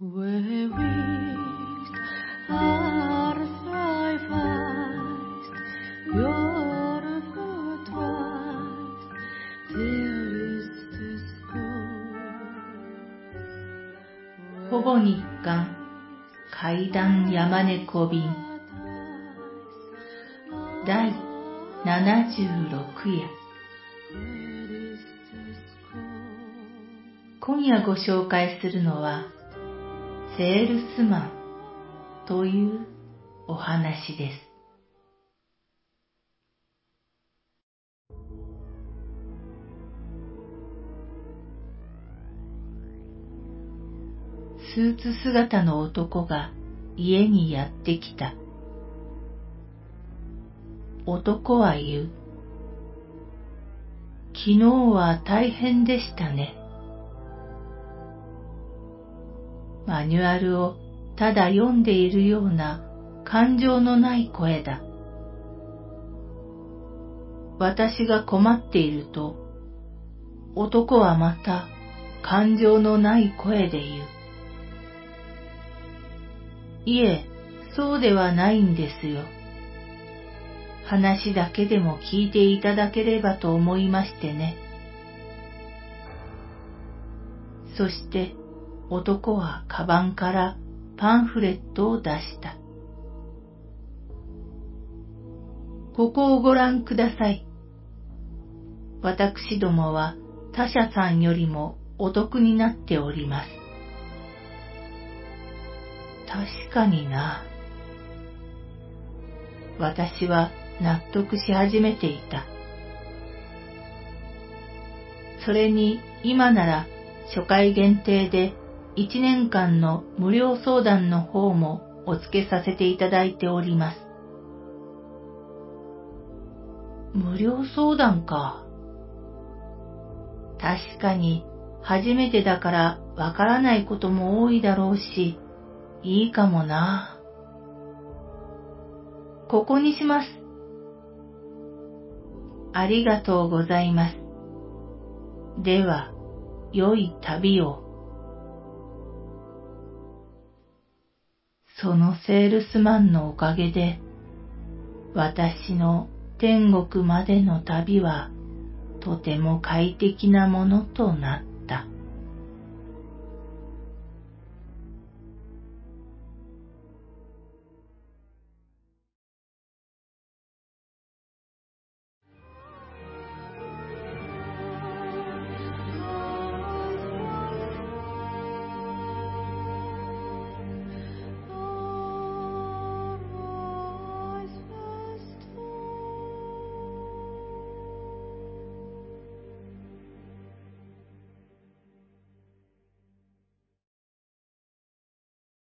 ほぼ日刊階段山猫便第76夜今夜ご紹介するのはセールスマンというお話です。スーツ姿の男が家にやってきた。男は言う。昨日は大変でしたね。マニュアルをただ読んでいるような感情のない声だ。私が困っていると、男はまた感情のない声で言う。いえ、そうではないんですよ。話だけでも聞いていただければと思いましてね。そして男はカバンからパンフレットを出した。ここをご覧ください。私どもは他社さんよりもお得になっております。確かにな。私は納得し始めていた。それに今なら初回限定で1年間の無料相談の方もお付けさせていただいております。無料相談か。確かに初めてだからわからないことも多いだろうし、いいかもな。ここにします。ありがとうございます。では、良い旅を。そのセールスマンのおかげで、私の天国までの旅はとても快適なものとなった。